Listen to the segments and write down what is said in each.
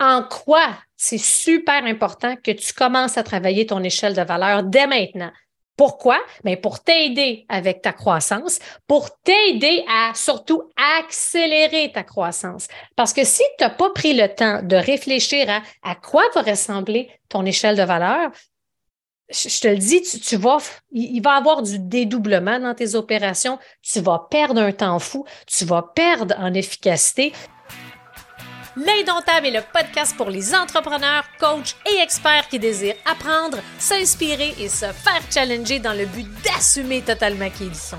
en quoi c'est super important que tu commences à travailler ton échelle de valeur dès maintenant? Pourquoi? Bien, pour t'aider avec ta croissance, pour t'aider à surtout accélérer ta croissance. Parce que si tu n'as pas pris le temps de réfléchir à, à quoi va ressembler ton échelle de valeur, je te le dis, tu, vas, il va y avoir du dédoublement dans tes opérations, tu vas perdre un temps fou, tu vas perdre en efficacité. L'Indomptable est le podcast pour les entrepreneurs, coachs et experts qui désirent apprendre, s'inspirer et se faire challenger dans le but d'assumer totalement qui ils sont.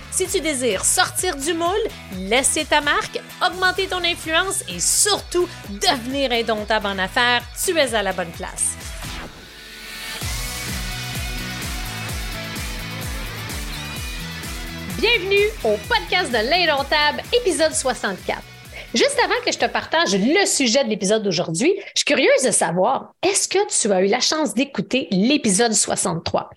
Si tu désires sortir du moule, laisser ta marque, augmenter ton influence et surtout devenir indomptable en affaires, tu es à la bonne place. Bienvenue au podcast de l'Indomptable, épisode 64. Juste avant que je te partage le sujet de l'épisode d'aujourd'hui, je suis curieuse de savoir, est-ce que tu as eu la chance d'écouter l'épisode 63?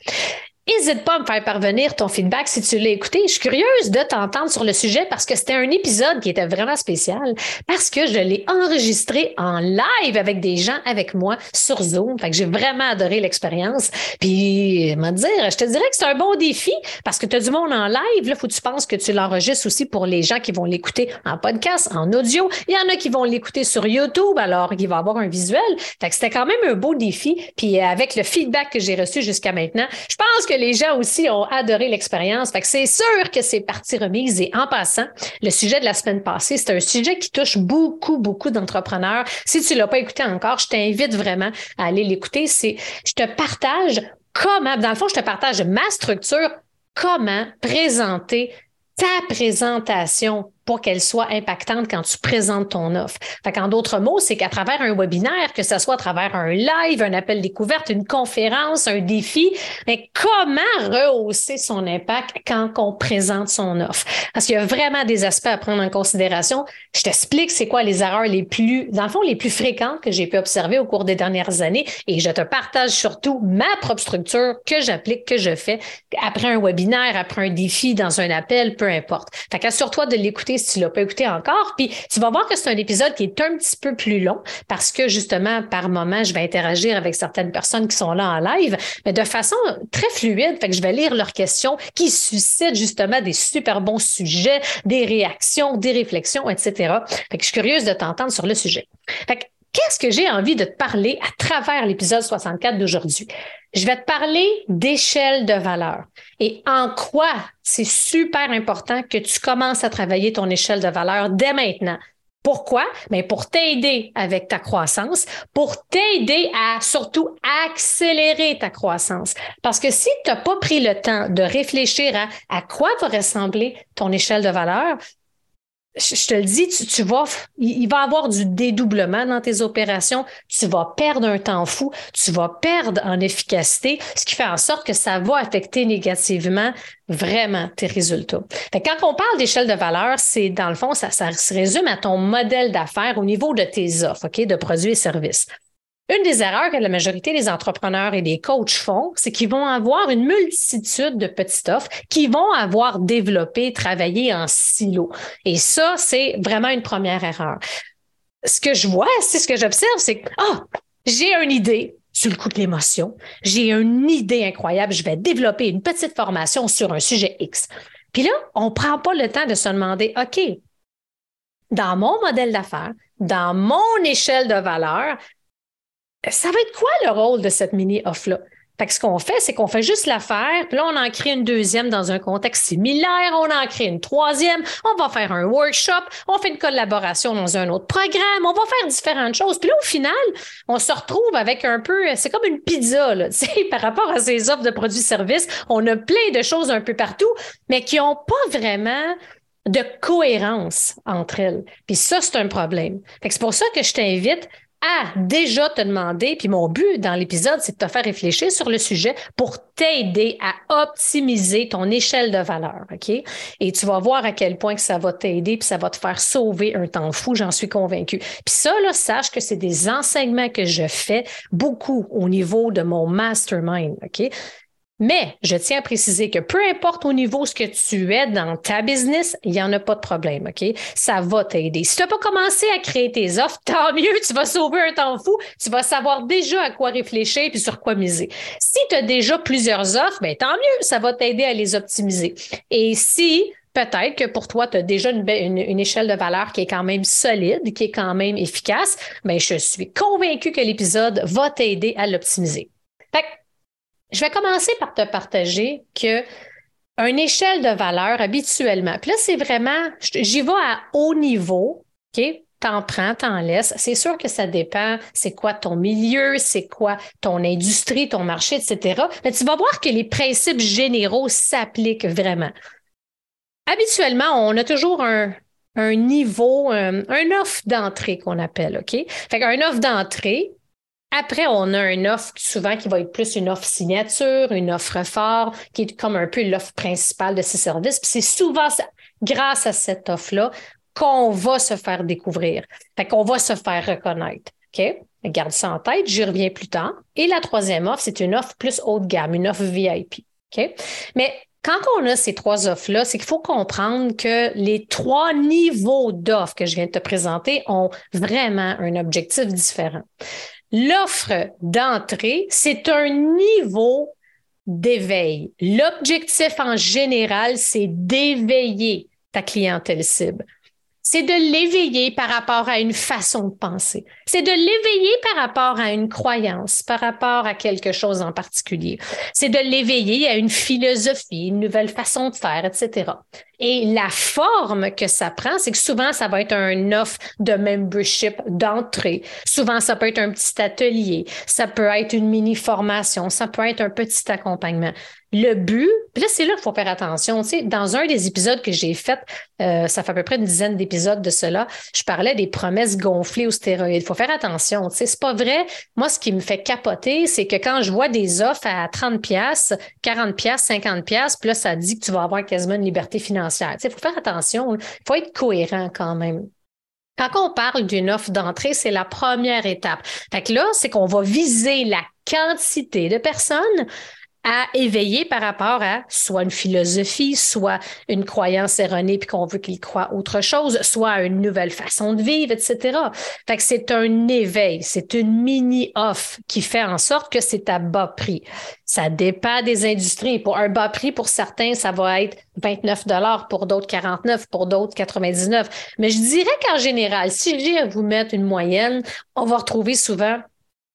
N'hésite pas à me faire parvenir ton feedback si tu l'as écouté. Je suis curieuse de t'entendre sur le sujet parce que c'était un épisode qui était vraiment spécial parce que je l'ai enregistré en live avec des gens avec moi sur Zoom. Fait que j'ai vraiment adoré l'expérience. Puis, me dire, je te dirais que c'est un bon défi parce que tu as du monde en live. Là, faut que tu penses que tu l'enregistres aussi pour les gens qui vont l'écouter en podcast, en audio. Il y en a qui vont l'écouter sur YouTube, alors il va avoir un visuel. Fait que c'était quand même un beau défi. Puis, avec le feedback que j'ai reçu jusqu'à maintenant, je pense que les gens aussi ont adoré l'expérience. C'est sûr que c'est partie remise. Et en passant, le sujet de la semaine passée, c'est un sujet qui touche beaucoup, beaucoup d'entrepreneurs. Si tu l'as pas écouté encore, je t'invite vraiment à aller l'écouter. Je te partage comment, dans le fond, je te partage ma structure, comment présenter ta présentation pour qu'elle soit impactante quand tu présentes ton offre. Fait en d'autres mots, c'est qu'à travers un webinaire, que ce soit à travers un live, un appel découverte, une conférence, un défi, mais comment rehausser son impact quand on présente son offre? Parce qu'il y a vraiment des aspects à prendre en considération. Je t'explique c'est quoi les erreurs les plus, dans le fond, les plus fréquentes que j'ai pu observer au cours des dernières années et je te partage surtout ma propre structure que j'applique, que je fais après un webinaire, après un défi, dans un appel, peu importe. Fait qu'assure-toi de l'écouter si tu l'as pas écouté encore. Puis tu vas voir que c'est un épisode qui est un petit peu plus long parce que justement, par moment, je vais interagir avec certaines personnes qui sont là en live, mais de façon très fluide. Fait que je vais lire leurs questions qui suscitent justement des super bons sujets, des réactions, des réflexions, etc. Fait que je suis curieuse de t'entendre sur le sujet. Fait que qu'est-ce que j'ai envie de te parler à travers l'épisode 64 d'aujourd'hui? Je vais te parler d'échelle de valeur et en quoi c'est super important que tu commences à travailler ton échelle de valeur dès maintenant? Pourquoi? Mais ben, pour t'aider avec ta croissance, pour t'aider à surtout accélérer ta croissance. Parce que si tu n'as pas pris le temps de réfléchir à, à quoi va ressembler ton échelle de valeur, je te le dis, tu, il va avoir du dédoublement dans tes opérations, tu vas perdre un temps fou, tu vas perdre en efficacité, ce qui fait en sorte que ça va affecter négativement vraiment tes résultats. quand on parle d'échelle de valeur, c'est dans le fond, ça, ça se résume à ton modèle d'affaires au niveau de tes offres, OK, de produits et services. Une des erreurs que la majorité des entrepreneurs et des coachs font, c'est qu'ils vont avoir une multitude de petites offres qui vont avoir développé, travaillé en silo. Et ça, c'est vraiment une première erreur. Ce que je vois, c'est ce que j'observe, c'est que, ah, j'ai une idée, sur le coup de l'émotion. J'ai une idée incroyable. Je vais développer une petite formation sur un sujet X. Puis là, on ne prend pas le temps de se demander, OK, dans mon modèle d'affaires, dans mon échelle de valeur, ça va être quoi le rôle de cette mini-off-là? Fait que ce qu'on fait, c'est qu'on fait juste l'affaire, puis là, on en crée une deuxième dans un contexte similaire, on en crée une troisième, on va faire un workshop, on fait une collaboration dans un autre programme, on va faire différentes choses. Puis là, au final, on se retrouve avec un peu, c'est comme une pizza, là, par rapport à ces offres de produits-services. On a plein de choses un peu partout, mais qui n'ont pas vraiment de cohérence entre elles. Puis ça, c'est un problème. Fait que c'est pour ça que je t'invite à déjà te demander, puis mon but dans l'épisode, c'est de te faire réfléchir sur le sujet pour t'aider à optimiser ton échelle de valeur, OK? Et tu vas voir à quel point que ça va t'aider, puis ça va te faire sauver un temps fou, j'en suis convaincue. Puis ça, là, sache que c'est des enseignements que je fais beaucoup au niveau de mon mastermind, OK? Mais je tiens à préciser que peu importe au niveau ce que tu es dans ta business, il n'y en a pas de problème, OK? Ça va t'aider. Si tu n'as pas commencé à créer tes offres, tant mieux, tu vas sauver un temps fou, tu vas savoir déjà à quoi réfléchir et sur quoi miser. Si tu as déjà plusieurs offres, bien, tant mieux, ça va t'aider à les optimiser. Et si peut-être que pour toi, tu as déjà une, une, échelle de valeur qui est quand même solide, qui est quand même efficace, mais ben, je suis convaincue que l'épisode va t'aider à l'optimiser. Fait je vais commencer par te partager que une échelle de valeur habituellement, puis là, c'est vraiment, j'y vais à haut niveau, OK? T'en prends, t'en laisses. C'est sûr que ça dépend, c'est quoi ton milieu, c'est quoi ton industrie, ton marché, etc. Mais tu vas voir que les principes généraux s'appliquent vraiment. Habituellement, on a toujours un, niveau, un, un offre d'entrée qu'on appelle, OK? Fait qu'un offre d'entrée, après, on a une offre souvent qui va être plus une offre signature, une offre phare, qui est comme un peu l'offre principale de ces services. Puis c'est souvent grâce à cette offre-là qu'on va se faire découvrir. Qu'on va se faire reconnaître. OK? Garde ça en tête, j'y reviens plus tard. Et la troisième offre, c'est une offre plus haut de gamme, une offre VIP. OK? Mais quand on a ces trois offres-là, c'est qu'il faut comprendre que les trois niveaux d'offres que je viens de te présenter ont vraiment un objectif différent. L'offre d'entrée, c'est un niveau d'éveil. L'objectif en général, c'est d'éveiller ta clientèle cible c'est de l'éveiller par rapport à une façon de penser. C'est de l'éveiller par rapport à une croyance, par rapport à quelque chose en particulier. C'est de l'éveiller à une philosophie, une nouvelle façon de faire, etc. Et la forme que ça prend, c'est que souvent, ça va être un offre de membership d'entrée. Souvent, ça peut être un petit atelier. Ça peut être une mini formation. Ça peut être un petit accompagnement. Le but, puis là, c'est là qu'il faut faire attention. Tu dans un des épisodes que j'ai fait, euh, ça fait à peu près une dizaine d'épisodes de cela, je parlais des promesses gonflées aux stéroïdes. Il faut faire attention. Tu sais, c'est pas vrai. Moi, ce qui me fait capoter, c'est que quand je vois des offres à 30 pièces, 40 pièces, 50 pièces, puis là, ça dit que tu vas avoir quasiment une liberté financière. Tu sais, il faut faire attention. Il faut être cohérent quand même. Quand on parle d'une offre d'entrée, c'est la première étape. Fait là, c'est qu'on va viser la quantité de personnes à éveiller par rapport à soit une philosophie, soit une croyance erronée puis qu'on veut qu'il croient autre chose, soit une nouvelle façon de vivre, etc. Fait que c'est un éveil, c'est une mini-off qui fait en sorte que c'est à bas prix. Ça dépend des industries. Pour un bas prix, pour certains, ça va être 29 dollars, pour d'autres 49, pour d'autres 99. Mais je dirais qu'en général, si j'ai à vous mettre une moyenne, on va retrouver souvent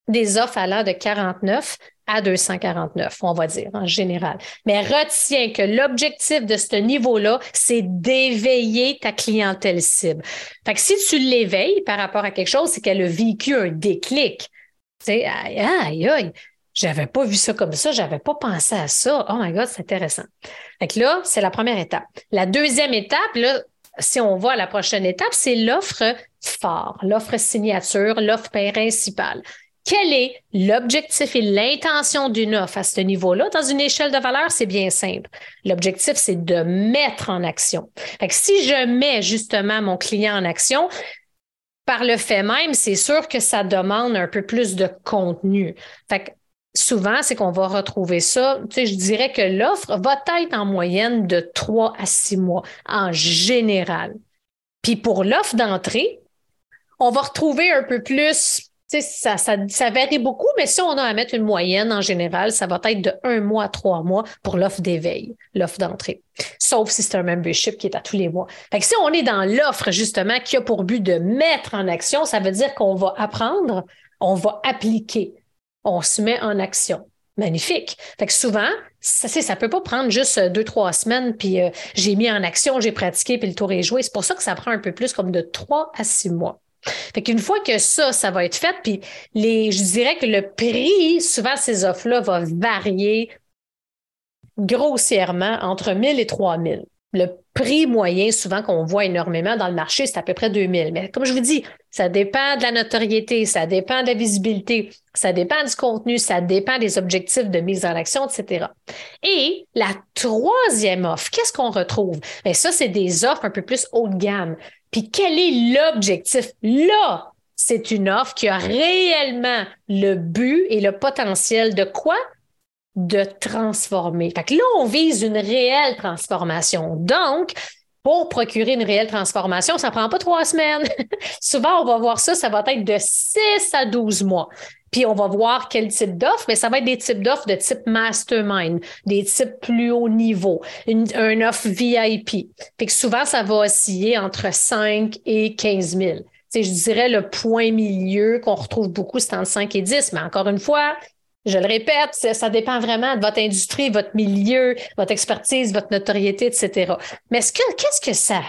des offres allant de 49 à 249, on va dire, en général. Mais retiens que l'objectif de ce niveau-là, c'est d'éveiller ta clientèle cible. Fait que si tu l'éveilles par rapport à quelque chose, c'est qu'elle a vécu un déclic. Tu sais, aïe, aïe, aïe. J'avais pas vu ça comme ça, j'avais pas pensé à ça. Oh my God, c'est intéressant. Fait que là, c'est la première étape. La deuxième étape, là, si on va à la prochaine étape, c'est l'offre phare, l'offre signature, l'offre principale quel est l'objectif et l'intention d'une offre à ce niveau-là? Dans une échelle de valeur, c'est bien simple. L'objectif, c'est de mettre en action. si je mets justement mon client en action, par le fait même, c'est sûr que ça demande un peu plus de contenu. Souvent, c'est qu'on va retrouver ça. Je dirais que l'offre va être en moyenne de trois à six mois en général. Puis pour l'offre d'entrée, on va retrouver un peu plus ça, ça, ça, varie beaucoup, mais si on a à mettre une moyenne en général, ça va être de un mois à trois mois pour l'offre d'éveil, l'offre d'entrée. Sauf si c'est un membership qui est à tous les mois. Fait que si on est dans l'offre, justement, qui a pour but de mettre en action, ça veut dire qu'on va apprendre, on va appliquer, on se met en action. Magnifique. Fait que souvent, ça, ça peut pas prendre juste deux, trois semaines, puis euh, j'ai mis en action, j'ai pratiqué, puis le tour est joué. C'est pour ça que ça prend un peu plus comme de trois à six mois. Fait qu'une fois que ça, ça va être fait, puis les, je dirais que le prix, souvent, ces offres-là va varier grossièrement entre 1000 et 3000. le prix moyen, souvent qu'on voit énormément dans le marché, c'est à peu près 2000. Mais comme je vous dis, ça dépend de la notoriété, ça dépend de la visibilité, ça dépend du contenu, ça dépend des objectifs de mise en action, etc. Et la troisième offre, qu'est-ce qu'on retrouve? Bien, ça, c'est des offres un peu plus haut de gamme. Puis quel est l'objectif? Là, c'est une offre qui a réellement le but et le potentiel de quoi? de transformer. Fait que là, on vise une réelle transformation. Donc, pour procurer une réelle transformation, ça ne prend pas trois semaines. Souvent, on va voir ça, ça va être de 6 à 12 mois. Puis on va voir quel type d'offre, mais ça va être des types d'offres de type mastermind, des types plus haut niveau, une, un offre VIP. Fait que souvent, ça va osciller entre 5 et 15 000. je dirais le point milieu qu'on retrouve beaucoup, c'est entre 5 et 10, mais encore une fois, je le répète, ça dépend vraiment de votre industrie, votre milieu, votre expertise, votre notoriété, etc. Mais qu'est-ce que ça,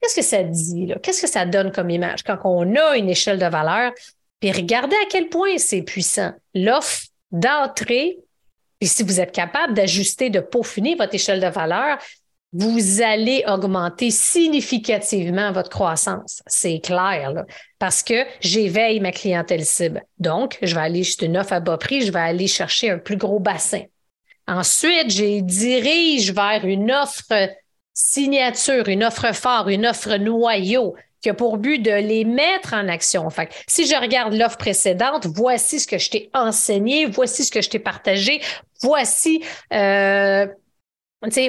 qu'est-ce que ça dit? Qu'est-ce que ça donne comme image? Quand on a une échelle de valeur? Puis regardez à quel point c'est puissant. L'offre d'entrée, puis si vous êtes capable d'ajuster, de peaufiner votre échelle de valeur, vous allez augmenter significativement votre croissance. C'est clair, là, parce que j'éveille ma clientèle cible. Donc, je vais aller, juste une offre à bas prix, je vais aller chercher un plus gros bassin. Ensuite, je dirige vers une offre signature, une offre phare, une offre noyau qui a pour but de les mettre en action. Fait si je regarde l'offre précédente, voici ce que je t'ai enseigné, voici ce que je t'ai partagé, voici euh,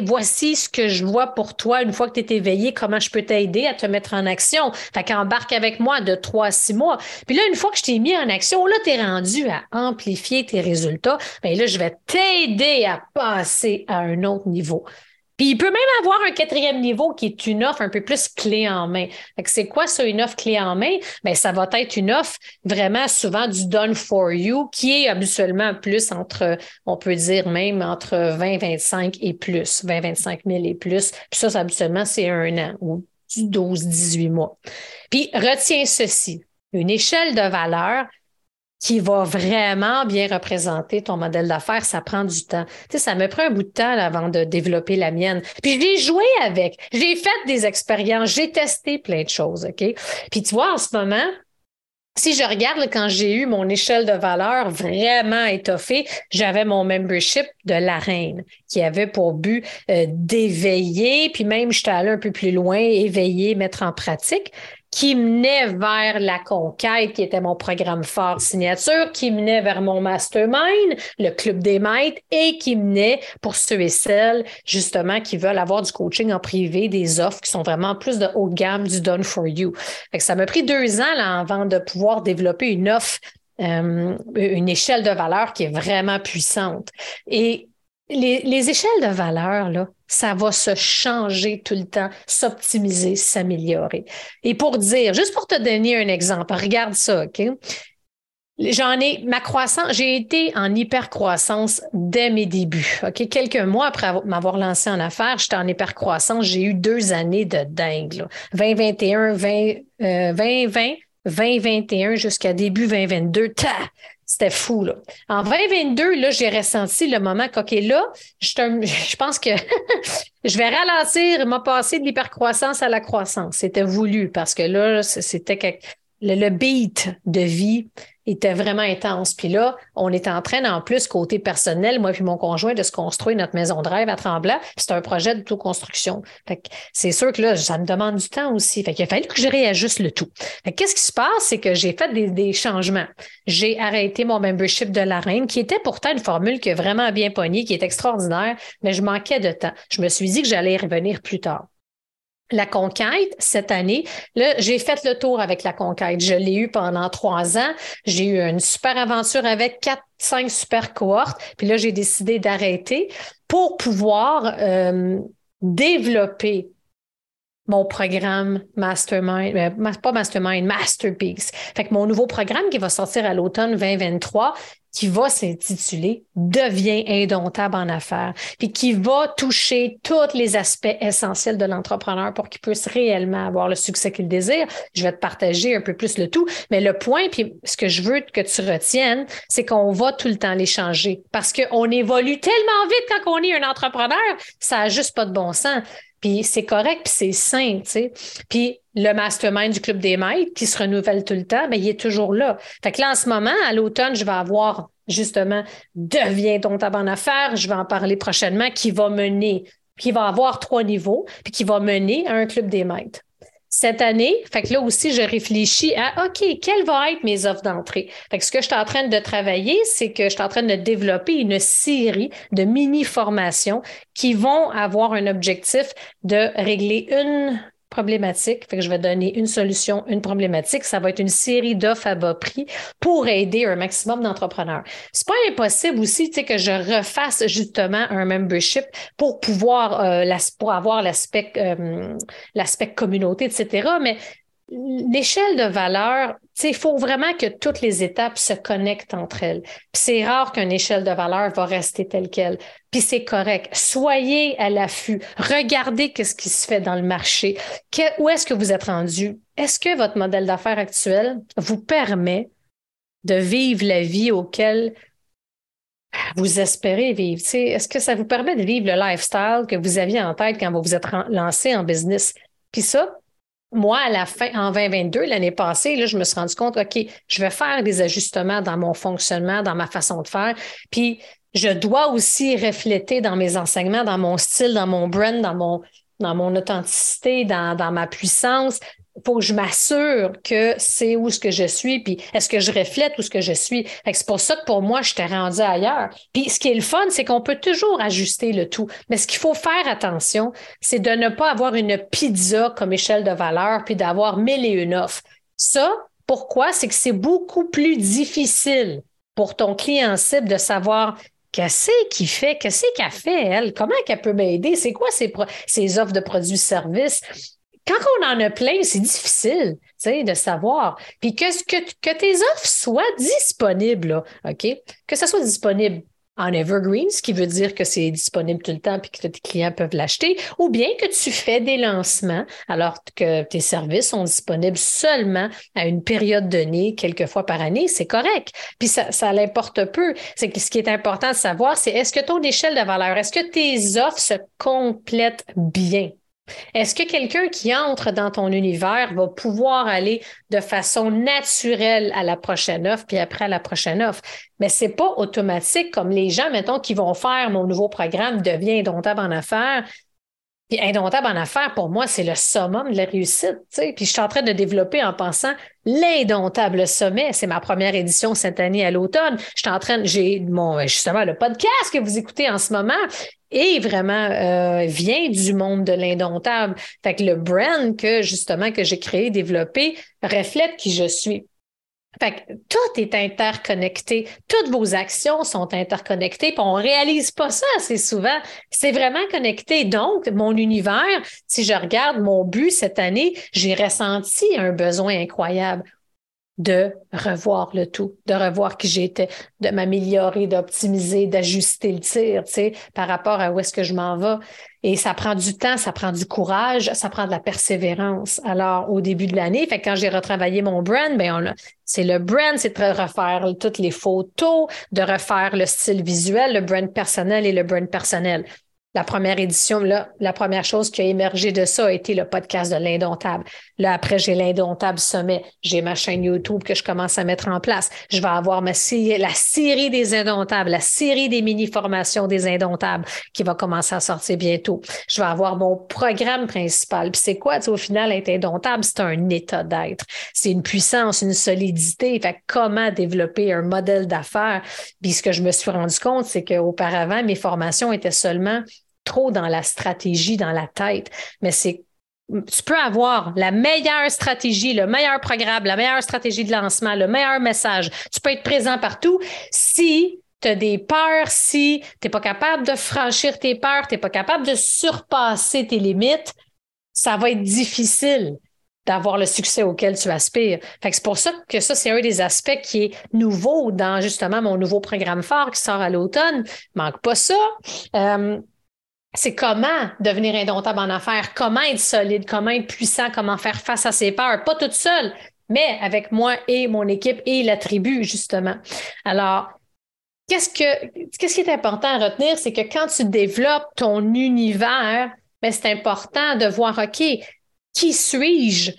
voici ce que je vois pour toi une fois que tu es éveillé, comment je peux t'aider à te mettre en action. Fait qu'embarque avec moi de trois à six mois. Puis là, une fois que je t'ai mis en action, là, tu es rendu à amplifier tes résultats. Bien là, je vais t'aider à passer à un autre niveau. Puis il peut même avoir un quatrième niveau qui est une offre un peu plus clé en main. C'est quoi ça, une offre clé en main? Bien, ça va être une offre vraiment souvent du done for you qui est habituellement plus entre, on peut dire même entre 20, 25 et plus, 20, 25 000 et plus. Puis ça, habituellement, c'est un an ou 12, 18 mois. Puis retiens ceci. Une échelle de valeur, qui va vraiment bien représenter ton modèle d'affaires, ça prend du temps. Tu sais, ça me prend un bout de temps avant de développer la mienne. Puis j'ai joué avec, j'ai fait des expériences, j'ai testé plein de choses, OK? Puis tu vois, en ce moment, si je regarde quand j'ai eu mon échelle de valeur vraiment étoffée, j'avais mon membership de la reine qui avait pour but euh, d'éveiller, puis même j'étais allée un peu plus loin, éveiller, mettre en pratique qui menait vers la conquête, qui était mon programme fort signature, qui menait vers mon mastermind, le club des maîtres, et qui menait pour ceux et celles, justement, qui veulent avoir du coaching en privé, des offres qui sont vraiment plus de haut de gamme, du done for you. ça m'a pris deux ans là, avant de pouvoir développer une offre euh, une échelle de valeur qui est vraiment puissante. Et les, échelles de valeur, là, ça va se changer tout le temps, s'optimiser, s'améliorer. Et pour dire, juste pour te donner un exemple, regarde ça, OK? J'en ai, ma croissance, j'ai été en hyper-croissance dès mes débuts. OK? Quelques mois après m'avoir lancé en affaires, j'étais en hyper-croissance. J'ai eu deux années de dingue. 2021, 20, 2020, 2021 jusqu'à début 2022. Ta! C'était fou, là. En 2022, là, j'ai ressenti le moment OK, là, je, je pense que je vais ralentir, m'a passé de l'hypercroissance à la croissance. C'était voulu parce que là, c'était le beat de vie était vraiment intense. Puis là, on est en train, en plus, côté personnel, moi puis mon conjoint, de se construire notre maison de rêve à Tremblant. C'est un projet de tout construction. c'est sûr que là, ça me demande du temps aussi. Fait qu'il a fallu que je réajuste le tout. qu'est-ce qui se passe? C'est que j'ai fait des, changements. J'ai arrêté mon membership de la reine, qui était pourtant une formule qui est vraiment bien pognée, qui est extraordinaire, mais je manquais de temps. Je me suis dit que j'allais revenir plus tard la conquête cette année. Là, j'ai fait le tour avec la conquête. Je l'ai eu pendant trois ans. J'ai eu une super aventure avec quatre, cinq super cohortes. Puis là, j'ai décidé d'arrêter pour pouvoir euh, développer mon programme Mastermind, euh, pas Mastermind, Masterpiece. Fait que mon nouveau programme qui va sortir à l'automne 2023, qui va s'intituler Deviens indomptable en affaires, puis qui va toucher tous les aspects essentiels de l'entrepreneur pour qu'il puisse réellement avoir le succès qu'il désire. Je vais te partager un peu plus le tout, mais le point, puis ce que je veux que tu retiennes, c'est qu'on va tout le temps les changer parce qu'on évolue tellement vite quand on est un entrepreneur, ça n'a juste pas de bon sens. Puis c'est correct, puis c'est sain, tu sais. Puis le mastermind du Club des maîtres qui se renouvelle tout le temps, bien, il est toujours là. Fait que là, en ce moment, à l'automne, je vais avoir justement Deviens ton tabac en. Je vais en parler prochainement, qui va mener, qui va avoir trois niveaux, puis qui va mener à un Club des maîtres cette année, fait que là aussi, je réfléchis à OK, quelles vont être mes offres d'entrée? Fait que ce que je suis en train de travailler, c'est que je suis en train de développer une série de mini-formations qui vont avoir un objectif de régler une problématique. Fait que je vais donner une solution, une problématique. Ça va être une série d'offres à bas prix pour aider un maximum d'entrepreneurs. C'est pas impossible aussi, tu sais, que je refasse justement un membership pour pouvoir, euh, pour avoir l'aspect, euh, l'aspect communauté, etc. Mais l'échelle de valeur, il faut vraiment que toutes les étapes se connectent entre elles. Puis c'est rare qu'une échelle de valeur va rester telle qu'elle. Puis c'est correct. Soyez à l'affût. Regardez ce qui se fait dans le marché. où est-ce que vous êtes rendu? Est-ce que votre modèle d'affaires actuel vous permet de vivre la vie auquel vous espérez vivre? Est-ce que ça vous permet de vivre le lifestyle que vous aviez en tête quand vous vous êtes lancé en business? Puis ça, moi, à la fin, en 2022, l'année passée, là, je me suis rendu compte, OK, je vais faire des ajustements dans mon fonctionnement, dans ma façon de faire. Puis, je dois aussi refléter dans mes enseignements, dans mon style, dans mon brand, dans mon, dans mon authenticité, dans, dans ma puissance, faut que je m'assure que c'est où ce que je suis, puis est-ce que je reflète où ce que je suis. C'est pour ça que pour moi, je t'ai rendu ailleurs. Puis ce qui est le fun, c'est qu'on peut toujours ajuster le tout. Mais ce qu'il faut faire attention, c'est de ne pas avoir une pizza comme échelle de valeur, puis d'avoir mille et une offres. Ça, pourquoi? C'est que c'est beaucoup plus difficile pour ton client cible de savoir Qu'est-ce qu'il fait? Qu'est-ce qu'elle fait, elle? Comment qu'elle peut m'aider? C'est quoi ses, offres de produits-services? Quand on en a plein, c'est difficile de savoir. Puis que, tes offres soient disponibles, OK? Que ça soit disponible en evergreen, ce qui veut dire que c'est disponible tout le temps et que tes clients peuvent l'acheter, ou bien que tu fais des lancements alors que tes services sont disponibles seulement à une période donnée, quelques fois par année, c'est correct. Puis ça, ça l'importe peu. C'est que ce qui est important de savoir, c'est est-ce que ton échelle de valeur, est-ce que tes offres se complètent bien? Est-ce que quelqu'un qui entre dans ton univers va pouvoir aller de façon naturelle à la prochaine offre, puis après à la prochaine offre? Mais c'est pas automatique comme les gens, mettons, qui vont faire mon nouveau programme Deviens indomptable en affaires. Puis indomptable en affaires, pour moi, c'est le summum de la réussite. Puis je suis en train de développer en pensant l'indomptable sommet. C'est ma première édition cette année à l'automne. Je suis en train, j'ai mon justement le podcast que vous écoutez en ce moment et vraiment euh, vient du monde de l'indomptable. Fait que le brand que justement que j'ai créé, développé, reflète qui je suis. Fait que tout est interconnecté. Toutes vos actions sont interconnectées, puis on réalise pas ça assez souvent. C'est vraiment connecté. Donc, mon univers, si je regarde mon but cette année, j'ai ressenti un besoin incroyable de revoir le tout, de revoir qui j'étais, de m'améliorer, d'optimiser, d'ajuster le tir, tu sais, par rapport à où est-ce que je m'en vais. Et ça prend du temps, ça prend du courage, ça prend de la persévérance. Alors, au début de l'année, fait quand j'ai retravaillé mon brand, ben c'est le brand, c'est de refaire toutes les photos, de refaire le style visuel, le brand personnel et le brand personnel la première édition, là, la première chose qui a émergé de ça a été le podcast de l'Indomptable. Là, après, j'ai l'Indomptable Sommet. J'ai ma chaîne YouTube que je commence à mettre en place. Je vais avoir ma la série des Indomptables, la série des mini-formations des Indomptables qui va commencer à sortir bientôt. Je vais avoir mon programme principal. Puis c'est quoi, au final, être indomptable? C'est un état d'être. C'est une puissance, une solidité. Fait comment développer un modèle d'affaires? Puis ce que je me suis rendu compte, c'est qu'auparavant, mes formations étaient seulement trop dans la stratégie, dans la tête, mais c'est tu peux avoir la meilleure stratégie, le meilleur programme, la meilleure stratégie de lancement, le meilleur message. Tu peux être présent partout si tu as des peurs, si tu n'es pas capable de franchir tes peurs, tu n'es pas capable de surpasser tes limites, ça va être difficile. d'avoir le succès auquel tu aspires. C'est pour ça que ça, c'est un des aspects qui est nouveau dans justement mon nouveau programme phare qui sort à l'automne. Manque pas ça. Euh, c'est comment devenir indomptable en affaires, comment être solide, comment être puissant, comment faire face à ses peurs, pas toute seule, mais avec moi et mon équipe et la tribu, justement. Alors, qu'est-ce que qu'est-ce qui est important à retenir, c'est que quand tu développes ton univers, ben, c'est important de voir, OK, qui suis-je?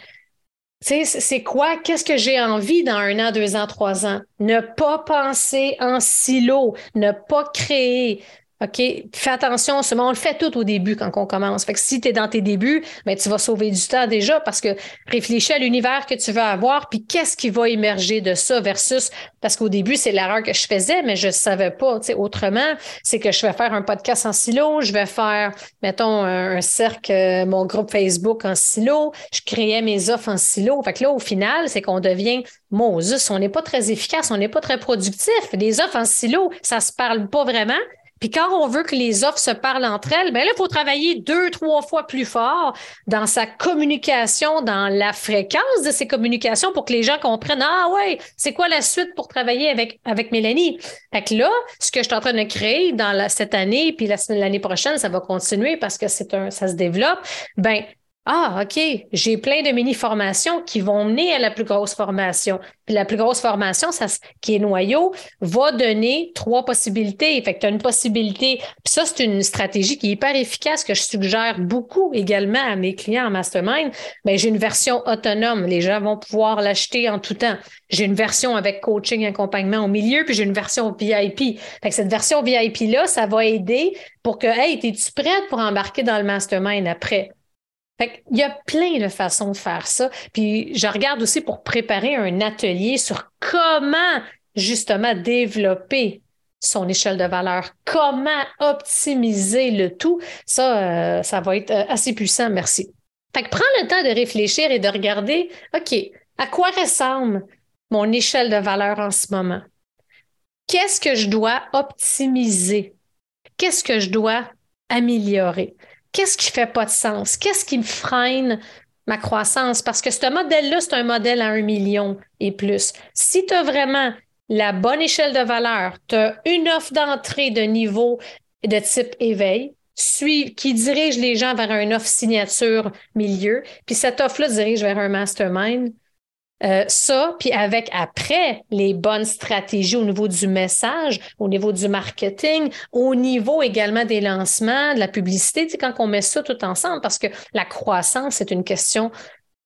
C'est quoi? Qu'est-ce que j'ai envie dans un an, deux ans, trois ans? Ne pas penser en silo, ne pas créer, OK? Fais attention, on le fait tout au début quand on commence. Fait que si tu es dans tes débuts, ben, tu vas sauver du temps déjà parce que réfléchis à l'univers que tu veux avoir, puis qu'est-ce qui va émerger de ça versus parce qu'au début, c'est l'erreur que je faisais, mais je ne savais pas. Autrement, c'est que je vais faire un podcast en silo, je vais faire, mettons, un, cercle, euh, mon groupe Facebook en silo, je créais mes offres en silo. Fait que là, au final, c'est qu'on devient Moses, on n'est pas très efficace, on n'est pas très productif. Les offres en silo, ça ne se parle pas vraiment. Puis quand on veut que les offres se parlent entre elles, ben là, il faut travailler deux, trois fois plus fort dans sa communication, dans la fréquence de ces communications pour que les gens comprennent Ah ouais, c'est quoi la suite pour travailler avec, avec Mélanie? Fait là, ce que je suis en train de créer dans cette année, puis l'année prochaine, ça va continuer parce que c'est un, ça se développe. Ben, ah, OK, j'ai plein de mini-formations qui vont mener à la plus grosse formation. Puis la plus grosse formation, ça, qui est noyau, va donner trois possibilités. Fait que tu as une possibilité. Puis ça, c'est une stratégie qui est hyper efficace que je suggère beaucoup également à mes clients en mastermind. Ben, j'ai une version autonome. Les gens vont pouvoir l'acheter en tout temps. J'ai une version avec coaching, accompagnement au milieu, puis j'ai une version VIP. Fait que cette version VIP-là, ça va aider pour que, hey, es-tu prête pour embarquer dans le mastermind après? Fait il y a plein de façons de faire ça. Puis je regarde aussi pour préparer un atelier sur comment justement développer son échelle de valeur, comment optimiser le tout. Ça, euh, ça va être euh, assez puissant, merci. Fait que prends le temps de réfléchir et de regarder, OK, à quoi ressemble mon échelle de valeur en ce moment? Qu'est-ce que je dois optimiser? Qu'est-ce que je dois améliorer? Qu'est-ce qui fait pas de sens? Qu'est-ce qui me freine ma croissance? Parce que ce modèle-là, c'est un modèle à un million et plus. Si tu as vraiment la bonne échelle de valeur, tu as une offre d'entrée de niveau de type éveil, qui dirige les gens vers une offre signature milieu, puis cette offre-là dirige vers un mastermind, euh, ça, puis avec après les bonnes stratégies au niveau du message, au niveau du marketing, au niveau également des lancements, de la publicité, tu sais, quand on met ça tout ensemble, parce que la croissance, c'est une question,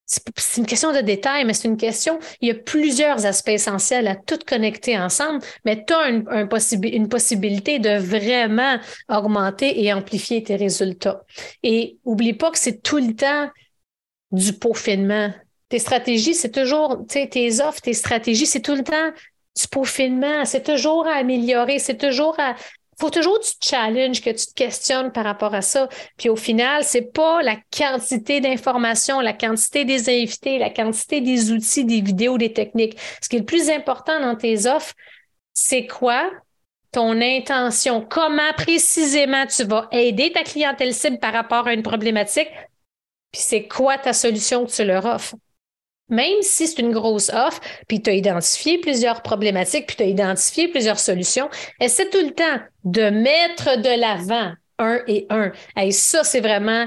c'est une question de détail, mais c'est une question, il y a plusieurs aspects essentiels à tout connecter ensemble, mais tu as une possibilité de vraiment augmenter et amplifier tes résultats. Et oublie pas que c'est tout le temps du peaufinement tes stratégies, c'est toujours, tu sais, tes offres, tes stratégies, c'est tout le temps du peaufinement, c'est toujours à améliorer, c'est toujours à. faut toujours du challenge, que tu te questionnes par rapport à ça. Puis au final, c'est pas la quantité d'informations, la quantité des invités, la quantité des outils, des vidéos, des techniques. Ce qui est le plus important dans tes offres, c'est quoi? ton intention, comment précisément tu vas aider ta clientèle cible par rapport à une problématique, puis c'est quoi ta solution que tu leur offres? Même si c'est une grosse offre, puis tu as identifié plusieurs problématiques, puis tu as identifié plusieurs solutions, essaie tout le temps de mettre de l'avant un et un. Et ça, c'est vraiment,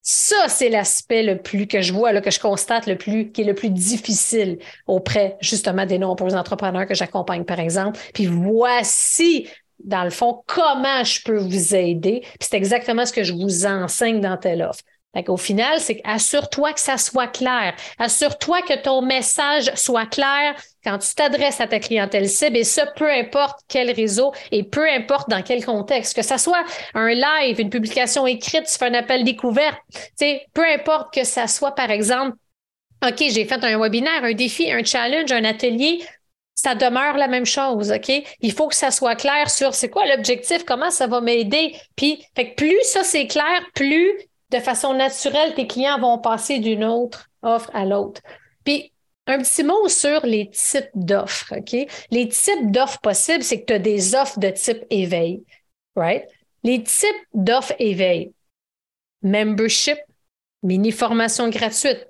ça, c'est l'aspect le plus que je vois, là, que je constate le plus, qui est le plus difficile auprès justement des nombreux entrepreneurs que j'accompagne, par exemple. Puis voici dans le fond, comment je peux vous aider. Puis c'est exactement ce que je vous enseigne dans telle offre. Au final, c'est assure-toi que ça soit clair. Assure-toi que ton message soit clair quand tu t'adresses à ta clientèle cible et ça, peu importe quel réseau et peu importe dans quel contexte. Que ça soit un live, une publication écrite, tu fais un appel découverte, peu importe que ça soit, par exemple, OK, j'ai fait un webinaire, un défi, un challenge, un atelier, ça demeure la même chose, OK? Il faut que ça soit clair sur c'est quoi l'objectif, comment ça va m'aider. Puis, fait que plus ça c'est clair, plus de façon naturelle, tes clients vont passer d'une autre offre à l'autre. Puis, un petit mot sur les types d'offres, OK? Les types d'offres possibles, c'est que tu as des offres de type éveil, right? Les types d'offres éveil, membership, mini-formation gratuite,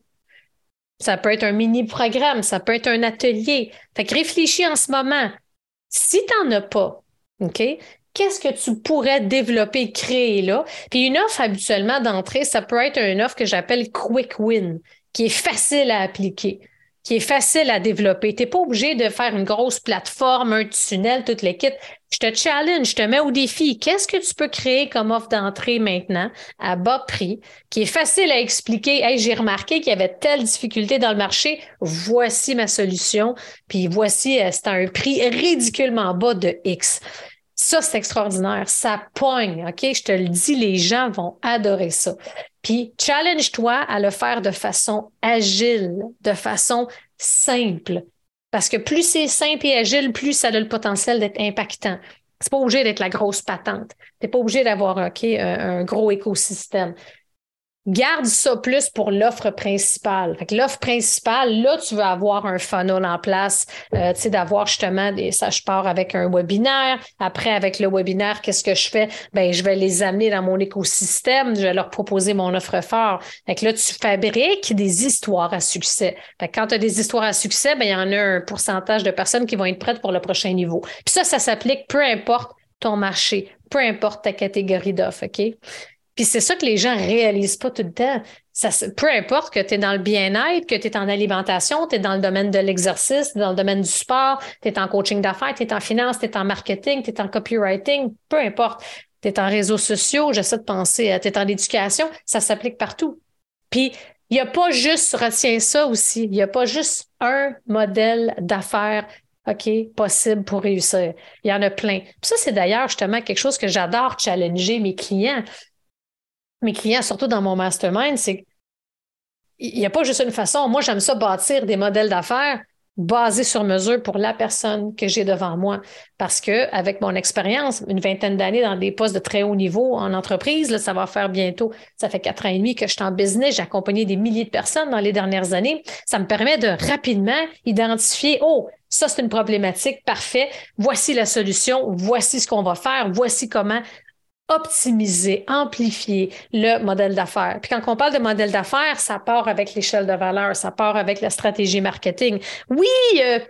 Ça peut être un mini-programme, ça peut être un atelier. Fait que réfléchis en ce moment. Si tu n'en as pas, OK? Qu'est-ce que tu pourrais développer, créer là? Puis une offre habituellement d'entrée, ça peut être une offre que j'appelle quick win, qui est facile à appliquer qui est facile à développer. Tu n'es pas obligé de faire une grosse plateforme, un tunnel, toute l'équipe. Je te challenge, je te mets au défi. Qu'est-ce que tu peux créer comme offre d'entrée maintenant à bas prix, qui est facile à expliquer? Hey, j'ai remarqué qu'il y avait telle difficulté dans le marché. Voici ma solution. Puis voici, euh, c'est un prix ridiculement bas de X. Ça, c'est extraordinaire. Ça pogne, OK? Je te le dis, les gens vont adorer ça. Puis, challenge-toi à le faire de façon agile, de façon simple. Parce que plus c'est simple et agile, plus ça a le potentiel d'être impactant. C'est pas obligé d'être la grosse patente. Tu n'es pas obligé d'avoir OK, un gros écosystème garde ça plus pour l'offre principale. Fait que l'offre principale, là, tu veux avoir un funnel en place, euh, tu sais, d'avoir justement des, ça, je pars avec un webinaire. Après, avec le webinaire, qu'est-ce que je fais? Ben, je vais les amener dans mon écosystème, je vais leur proposer mon offre fort. Fait que là, tu fabriques des histoires à succès. Fait que quand tu as des histoires à succès, ben, il y en a un pourcentage de personnes qui vont être prêtes pour le prochain niveau. Puis ça, ça s'applique peu importe ton marché, peu importe ta catégorie d'offre, OK? Puis c'est ça que les gens réalisent pas tout le temps. Ça, peu importe que tu es dans le bien-être, que tu es en alimentation, tu es dans le domaine de l'exercice, dans le domaine du sport, tu es en coaching d'affaires, tu es en finance, tu es en marketing, tu es en copywriting, peu importe. Tu es en réseaux sociaux, j'essaie de penser, tu es en éducation, ça s'applique partout. Puis il n'y a pas juste, retiens ça aussi, il n'y a pas juste un modèle d'affaires OK, possible pour réussir. Il y en a plein. Puis ça, c'est d'ailleurs justement quelque chose que j'adore challenger mes clients mes clients, surtout dans mon mastermind, c'est qu'il n'y a pas juste une façon. Moi, j'aime ça bâtir des modèles d'affaires basés sur mesure pour la personne que j'ai devant moi. Parce que, avec mon expérience, une vingtaine d'années dans des postes de très haut niveau en entreprise, là, ça va faire bientôt, ça fait quatre ans et demi que je suis en business, j'ai accompagné des milliers de personnes dans les dernières années. Ça me permet de rapidement identifier, oh, ça, c'est une problématique, parfait. Voici la solution, voici ce qu'on va faire, voici comment optimiser, amplifier le modèle d'affaires. Puis quand on parle de modèle d'affaires, ça part avec l'échelle de valeur, ça part avec la stratégie marketing. Oui,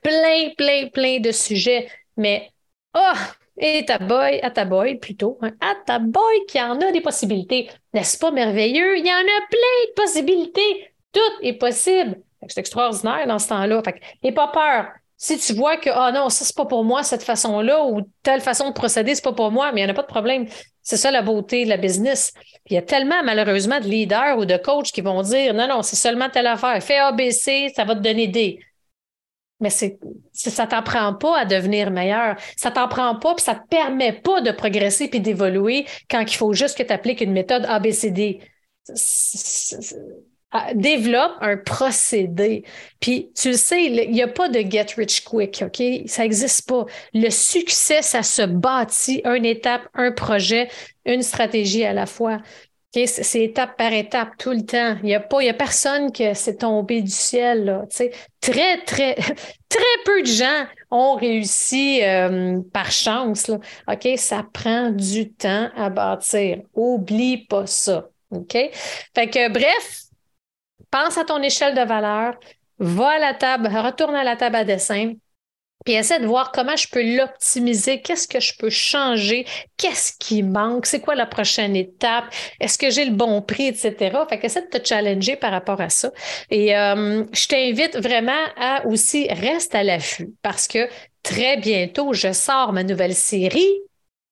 plein, plein, plein de sujets, mais oh, et ta boy, à ta boy plutôt, hein, à ta boy qui en a des possibilités. N'est-ce pas merveilleux? Il y en a plein de possibilités. Tout est possible. C'est extraordinaire dans ce temps-là. N'aie pas peur si tu vois que, ah non, ça, c'est pas pour moi, cette façon-là, ou telle façon de procéder, c'est pas pour moi, mais il n'y en a pas de problème. C'est ça la beauté de la business. il y a tellement, malheureusement, de leaders ou de coachs qui vont dire, non, non, c'est seulement telle affaire. Fais ABC, ça va te donner D. Mais c'est, ça t'apprend pas à devenir meilleur. Ça t'apprend pas, puis ça te permet pas de progresser puis d'évoluer quand il faut juste que tu appliques une méthode ABCD. Ah, développe un procédé. Puis tu le sais, il n'y a pas de get rich quick, OK? Ça n'existe pas. Le succès, ça se bâtit une étape, un projet, une stratégie à la fois. C'est étape par étape tout le temps. Il n'y a a personne qui s'est tombé du ciel. Là, très, très, très peu de gens ont réussi euh, par chance. Là. OK? Ça prend du temps à bâtir. Oublie pas ça. OK? Fait que bref, pense à ton échelle de valeur, va à la table, retourne à la table à dessin, puis essaie de voir comment je peux l'optimiser, qu'est-ce que je peux changer, qu'est-ce qui manque, c'est quoi la prochaine étape, est-ce que j'ai le bon prix, etc. Fait qu'essaie de te challenger par rapport à ça. Et euh, je t'invite vraiment à aussi reste à l'affût parce que très bientôt, je sors ma nouvelle série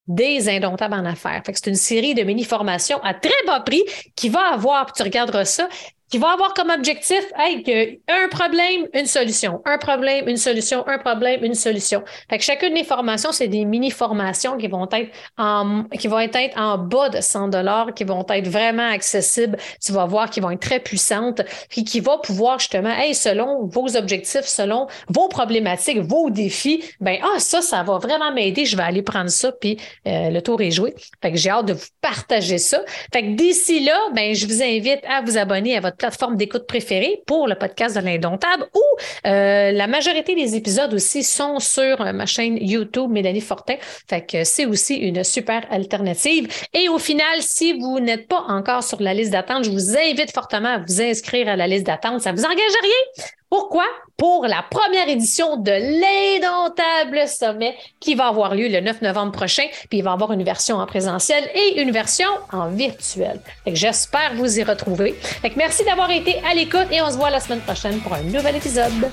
des indomptables en affaires. Fait que c'est une série de mini-formations à très bas prix qui va avoir, puis tu regarderas ça, qui va avoir comme objectif hey, un problème, une solution, un problème, une solution, un problème, une solution. Fait que chacune des formations, c'est des mini-formations qui vont être en qui vont être en bas de 100 dollars, qui vont être vraiment accessibles. Tu vas voir qui vont être très puissantes, puis qui vont pouvoir justement, hey, selon vos objectifs, selon vos problématiques, vos défis, ben ah ça, ça va vraiment m'aider. Je vais aller prendre ça, puis euh, le tour est joué. Fait que j'ai hâte de vous partager ça. Fait que d'ici là, ben je vous invite à vous abonner à votre plateforme d'écoute préférée pour le podcast de l'Indomptable ou euh, la majorité des épisodes aussi sont sur euh, ma chaîne YouTube Mélanie Fortin. Fait que c'est aussi une super alternative. Et au final, si vous n'êtes pas encore sur la liste d'attente, je vous invite fortement à vous inscrire à la liste d'attente. Ça vous engage à rien? Pourquoi? Pour la première édition de l'Indomptable Sommet qui va avoir lieu le 9 novembre prochain. Puis il va avoir une version en présentiel et une version en virtuel. J'espère vous y retrouver. merci d'avoir été à l'écoute et on se voit la semaine prochaine pour un nouvel épisode.